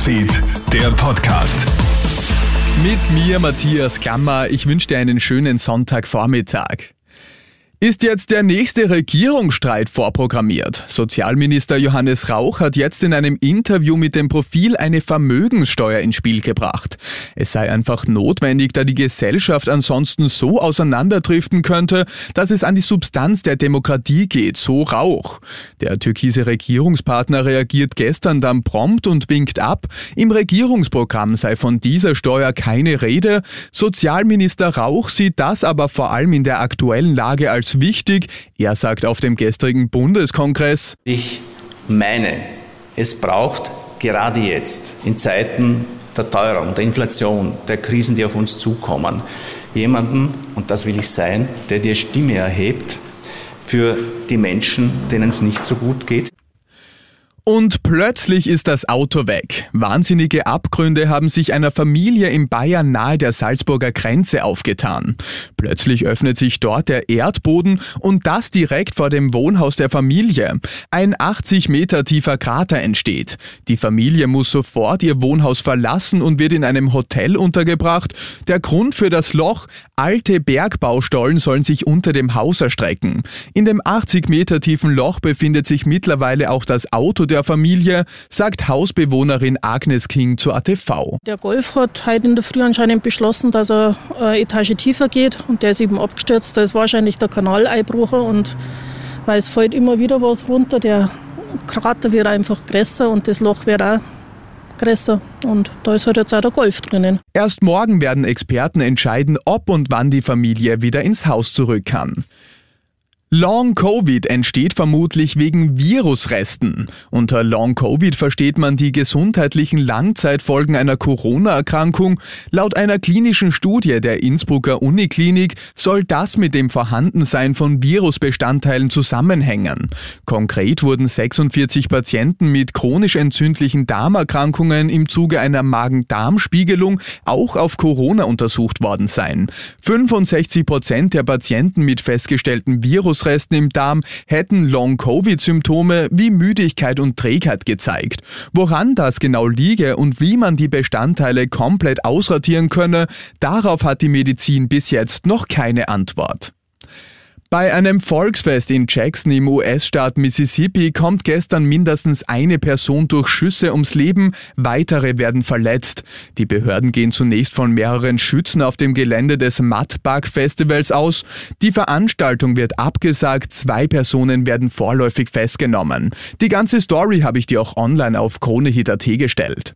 Newsfeed, der Podcast. Mit mir, Matthias Klammer. Ich wünsche dir einen schönen Sonntagvormittag. Ist jetzt der nächste Regierungsstreit vorprogrammiert? Sozialminister Johannes Rauch hat jetzt in einem Interview mit dem Profil eine Vermögenssteuer ins Spiel gebracht. Es sei einfach notwendig, da die Gesellschaft ansonsten so auseinanderdriften könnte, dass es an die Substanz der Demokratie geht, so Rauch. Der türkise Regierungspartner reagiert gestern dann prompt und winkt ab. Im Regierungsprogramm sei von dieser Steuer keine Rede. Sozialminister Rauch sieht das aber vor allem in der aktuellen Lage als wichtig. Er sagt auf dem gestrigen Bundeskongress, ich meine, es braucht gerade jetzt in Zeiten der Teuerung, der Inflation, der Krisen, die auf uns zukommen, jemanden, und das will ich sein, der die Stimme erhebt für die Menschen, denen es nicht so gut geht. Und plötzlich ist das Auto weg. Wahnsinnige Abgründe haben sich einer Familie in Bayern nahe der Salzburger Grenze aufgetan. Plötzlich öffnet sich dort der Erdboden und das direkt vor dem Wohnhaus der Familie. Ein 80 Meter tiefer Krater entsteht. Die Familie muss sofort ihr Wohnhaus verlassen und wird in einem Hotel untergebracht. Der Grund für das Loch? Alte Bergbaustollen sollen sich unter dem Haus erstrecken. In dem 80 Meter tiefen Loch befindet sich mittlerweile auch das Auto der Familie, sagt Hausbewohnerin Agnes King zur ATV. Der Golf hat heute in der Früh anscheinend beschlossen, dass er eine Etage tiefer geht und der ist eben abgestürzt. Da ist wahrscheinlich der Kanal einbrochen und weil es fällt immer wieder was runter, der Krater wird einfach größer und das Loch wird auch größer. Und da ist halt jetzt auch der Golf drinnen. Erst morgen werden Experten entscheiden, ob und wann die Familie wieder ins Haus zurück kann. Long Covid entsteht vermutlich wegen Virusresten. Unter Long Covid versteht man die gesundheitlichen Langzeitfolgen einer Corona-Erkrankung. Laut einer klinischen Studie der Innsbrucker Uniklinik soll das mit dem Vorhandensein von Virusbestandteilen zusammenhängen. Konkret wurden 46 Patienten mit chronisch entzündlichen Darmerkrankungen im Zuge einer Magen-Darm-Spiegelung auch auf Corona untersucht worden sein. 65 Prozent der Patienten mit festgestellten Virus Virusresten im Darm hätten Long-Covid-Symptome wie Müdigkeit und Trägheit gezeigt. Woran das genau liege und wie man die Bestandteile komplett ausratieren könne, darauf hat die Medizin bis jetzt noch keine Antwort. Bei einem Volksfest in Jackson im US-Staat Mississippi kommt gestern mindestens eine Person durch Schüsse ums Leben, weitere werden verletzt. Die Behörden gehen zunächst von mehreren Schützen auf dem Gelände des Mudbug Festivals aus. Die Veranstaltung wird abgesagt, zwei Personen werden vorläufig festgenommen. Die ganze Story habe ich dir auch online auf KroneHit.at gestellt.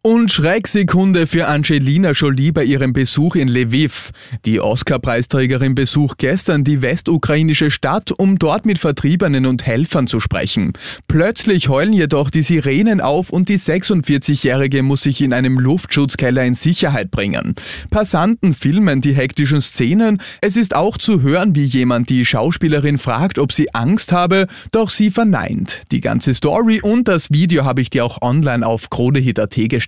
Und Schrecksekunde für Angelina Jolie bei ihrem Besuch in Lviv. Die Oscar-Preisträgerin besucht gestern die westukrainische Stadt, um dort mit Vertriebenen und Helfern zu sprechen. Plötzlich heulen jedoch die Sirenen auf und die 46-Jährige muss sich in einem Luftschutzkeller in Sicherheit bringen. Passanten filmen die hektischen Szenen. Es ist auch zu hören, wie jemand die Schauspielerin fragt, ob sie Angst habe, doch sie verneint. Die ganze Story und das Video habe ich dir auch online auf KroneHit.at gestellt